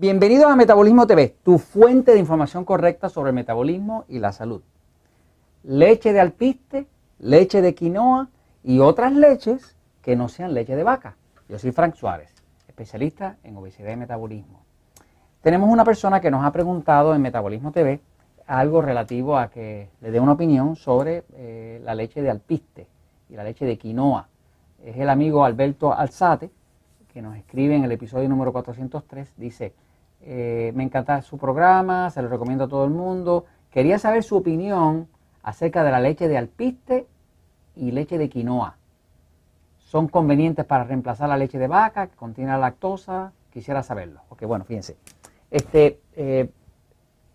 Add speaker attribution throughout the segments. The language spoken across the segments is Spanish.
Speaker 1: Bienvenidos a Metabolismo TV, tu fuente de información correcta sobre el metabolismo y la salud. Leche de alpiste, leche de quinoa y otras leches que no sean leche de vaca. Yo soy Frank Suárez, especialista en obesidad y metabolismo. Tenemos una persona que nos ha preguntado en Metabolismo TV algo relativo a que le dé una opinión sobre eh, la leche de alpiste y la leche de quinoa. Es el amigo Alberto Alzate que nos escribe en el episodio número 403. Dice, eh, me encanta su programa, se lo recomiendo a todo el mundo. Quería saber su opinión acerca de la leche de alpiste y leche de quinoa. ¿Son convenientes para reemplazar la leche de vaca que contiene la lactosa? Quisiera saberlo. Ok, bueno, fíjense. Este, eh,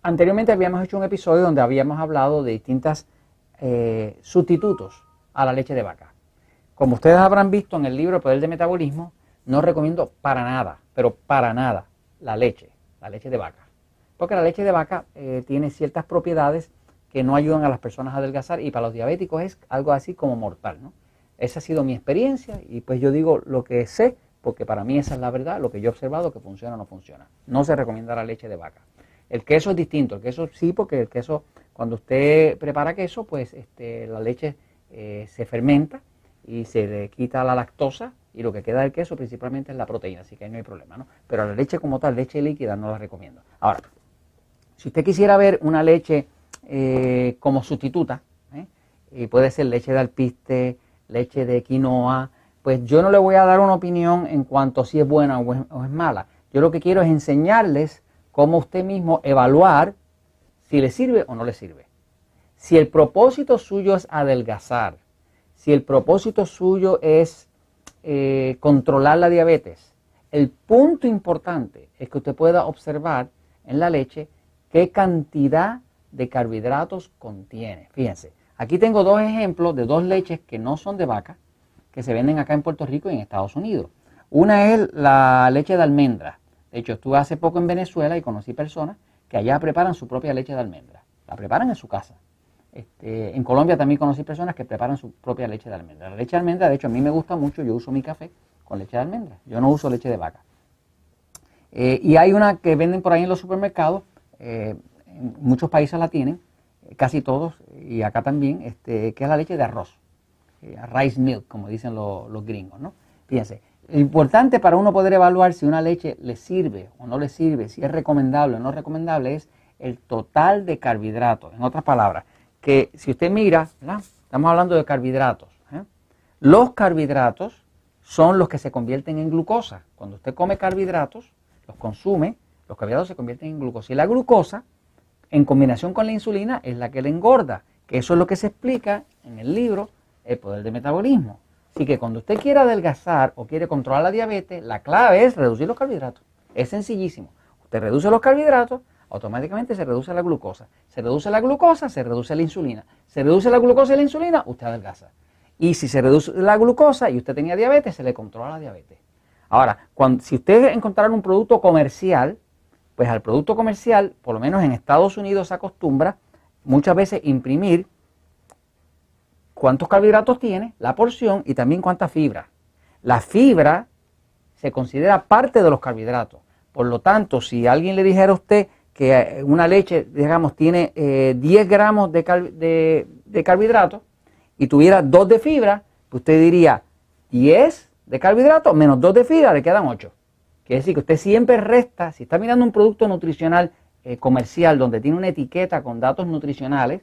Speaker 1: anteriormente habíamos hecho un episodio donde habíamos hablado de distintos eh, sustitutos a la leche de vaca. Como ustedes habrán visto en el libro El Poder del Metabolismo, no recomiendo para nada, pero para nada, la leche la leche de vaca. Porque la leche de vaca eh, tiene ciertas propiedades que no ayudan a las personas a adelgazar y para los diabéticos es algo así como mortal. ¿no? Esa ha sido mi experiencia y pues yo digo lo que sé porque para mí esa es la verdad, lo que yo he observado que funciona o no funciona. No se recomienda la leche de vaca. El queso es distinto, el queso sí porque el queso, cuando usted prepara queso, pues este, la leche eh, se fermenta y se le quita la lactosa y lo que queda del queso principalmente es la proteína, así que ahí no hay problema, ¿no? Pero la leche como tal, leche líquida, no la recomiendo. Ahora, si usted quisiera ver una leche eh, como sustituta, ¿eh? y puede ser leche de alpiste, leche de quinoa, pues yo no le voy a dar una opinión en cuanto a si es buena o es, o es mala. Yo lo que quiero es enseñarles cómo usted mismo evaluar si le sirve o no le sirve. Si el propósito suyo es adelgazar, si el propósito suyo es eh, controlar la diabetes, el punto importante es que usted pueda observar en la leche qué cantidad de carbohidratos contiene. Fíjense, aquí tengo dos ejemplos de dos leches que no son de vaca, que se venden acá en Puerto Rico y en Estados Unidos. Una es la leche de almendra. De hecho, estuve hace poco en Venezuela y conocí personas que allá preparan su propia leche de almendra. La preparan en su casa. Este, en Colombia también conocí personas que preparan su propia leche de almendra. La leche de almendra, de hecho, a mí me gusta mucho, yo uso mi café con leche de almendra. Yo no uso leche de vaca. Eh, y hay una que venden por ahí en los supermercados, eh, en muchos países la tienen, casi todos, y acá también, este, que es la leche de arroz, eh, rice milk, como dicen los gringos, ¿no? Fíjense, lo importante para uno poder evaluar si una leche le sirve o no le sirve, si es recomendable o no recomendable, es el total de carbohidratos. En otras palabras, que si usted mira, estamos hablando de carbohidratos. ¿eh? Los carbohidratos son los que se convierten en glucosa. Cuando usted come carbohidratos, los consume, los carbohidratos se convierten en glucosa. Y la glucosa, en combinación con la insulina, es la que le engorda. Que eso es lo que se explica en el libro El poder del metabolismo. Así que cuando usted quiere adelgazar o quiere controlar la diabetes, la clave es reducir los carbohidratos. Es sencillísimo. Usted reduce los carbohidratos, automáticamente se reduce la glucosa. Se reduce la glucosa, se reduce la insulina. Se reduce la glucosa y la insulina, usted adelgaza. Y si se reduce la glucosa y usted tenía diabetes, se le controla la diabetes. Ahora, cuando, si usted encontrar un producto comercial, pues al producto comercial, por lo menos en Estados Unidos se acostumbra muchas veces imprimir cuántos carbohidratos tiene, la porción y también cuánta fibra. La fibra se considera parte de los carbohidratos. Por lo tanto, si alguien le dijera a usted que eh, una leche, digamos, tiene 10 eh, gramos de, de, carbohidratos y tuviera 2 de fibra, pues usted diría 10 de carbohidratos menos 2 de fibra, le quedan 8. Quiere decir que usted siempre resta, si está mirando un producto nutricional eh, comercial donde tiene una etiqueta con datos nutricionales,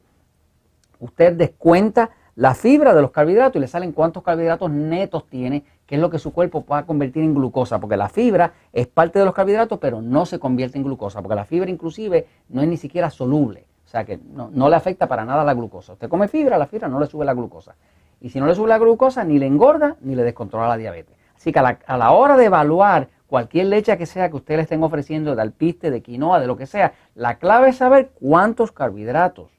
Speaker 1: usted descuenta la fibra de los carbohidratos y le salen cuántos carbohidratos netos tiene que es lo que su cuerpo pueda convertir en glucosa, porque la fibra es parte de los carbohidratos, pero no se convierte en glucosa, porque la fibra inclusive no es ni siquiera soluble, o sea que no, le afecta para nada la glucosa. Usted come fibra, la fibra no le sube la glucosa. Y si no le sube la glucosa, ni le engorda ni le descontrola la diabetes. Así que a la, hora de evaluar cualquier leche que sea que usted le estén ofreciendo, de alpiste, de quinoa, de lo que sea, la clave es saber cuántos carbohidratos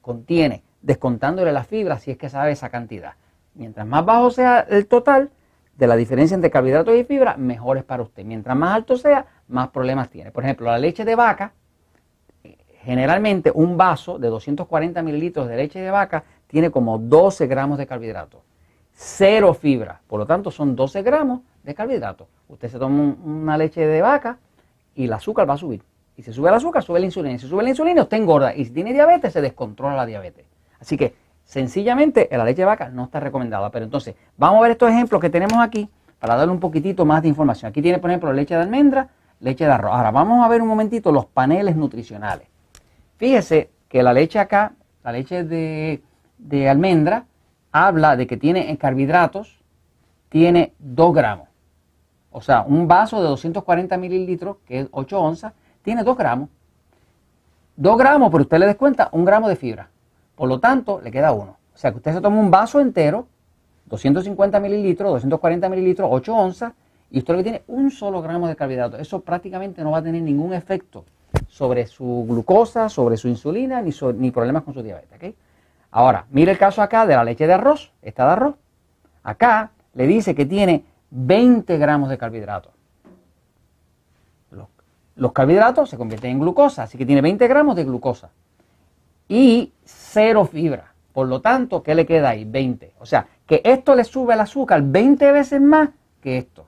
Speaker 1: contiene, descontándole la fibra si es que sabe esa cantidad. Mientras más bajo sea el total de la diferencia entre carbohidratos y fibra, mejor es para usted. Mientras más alto sea, más problemas tiene. Por ejemplo, la leche de vaca, generalmente un vaso de 240 mililitros de leche de vaca tiene como 12 gramos de carbohidratos. Cero fibra, por lo tanto son 12 gramos de carbohidratos. Usted se toma una leche de vaca y el azúcar va a subir. Y si sube el azúcar, sube la insulina. Y si sube la insulina, usted engorda. Y si tiene diabetes, se descontrola la diabetes. Así que, sencillamente, la leche de vaca no está recomendada. Pero entonces, vamos a ver estos ejemplos que tenemos aquí para darle un poquitito más de información. Aquí tiene, por ejemplo, leche de almendra, leche de arroz. Ahora, vamos a ver un momentito los paneles nutricionales. Fíjese que la leche acá, la leche de, almendra, habla de que tiene carbohidratos, tiene 2 gramos. O sea, un vaso de 240 mililitros, que es 8 onzas, tiene 2 gramos. 2 gramos, pero usted le descuenta un gramo de fibra. Por lo tanto, le queda uno. O sea, que usted se toma un vaso entero, 250 mililitros, 240 mililitros, 8 onzas, y usted lo que tiene un solo gramo de carbohidratos. Eso prácticamente no va a tener ningún efecto sobre su glucosa, sobre su insulina, ni, problemas con su diabetes. Ahora, mire el caso acá de la leche de arroz, esta de arroz. Acá le dice que tiene 20 gramos de carbohidratos. Los, carbohidratos se convierten en glucosa, así que tiene 20 gramos de glucosa. Y cero fibra. Por lo tanto, ¿qué le queda ahí? 20. O sea, que esto le sube el azúcar 20 veces más que esto.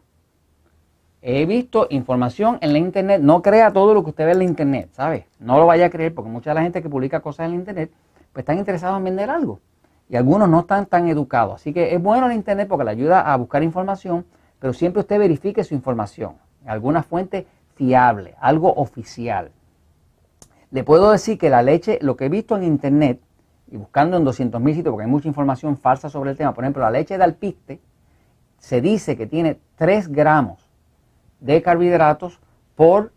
Speaker 1: He visto información en la internet, no crea todo lo que usted ve en la internet, ¿sabe? No lo vaya a creer porque mucha de la gente que publica cosas en la internet, pues están interesados en vender algo y algunos no están tan educados. Así que es bueno el Internet porque le ayuda a buscar información, pero siempre usted verifique su información, alguna fuente fiable, algo oficial. Le puedo decir que la leche, lo que he visto en Internet, y buscando en 200 mil sitios, porque hay mucha información falsa sobre el tema, por ejemplo, la leche de alpiste, se dice que tiene 3 gramos de carbohidratos por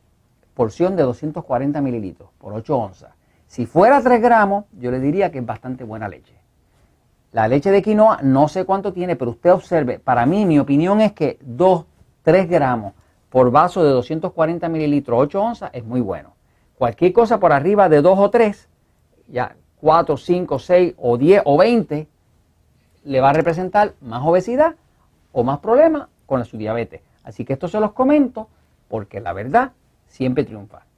Speaker 1: porción de 240 mililitros, por 8 onzas. Si fuera 3 gramos, yo le diría que es bastante buena leche. La leche de quinoa no sé cuánto tiene, pero usted observe, para mí mi opinión es que 2, 3 gramos por vaso de 240 mililitros, 8 onzas, es muy bueno. Cualquier cosa por arriba de 2 o 3, ya 4, 5, 6 o 10 o 20, le va a representar más obesidad o más problemas con su diabetes. Así que esto se los comento porque la verdad siempre triunfa.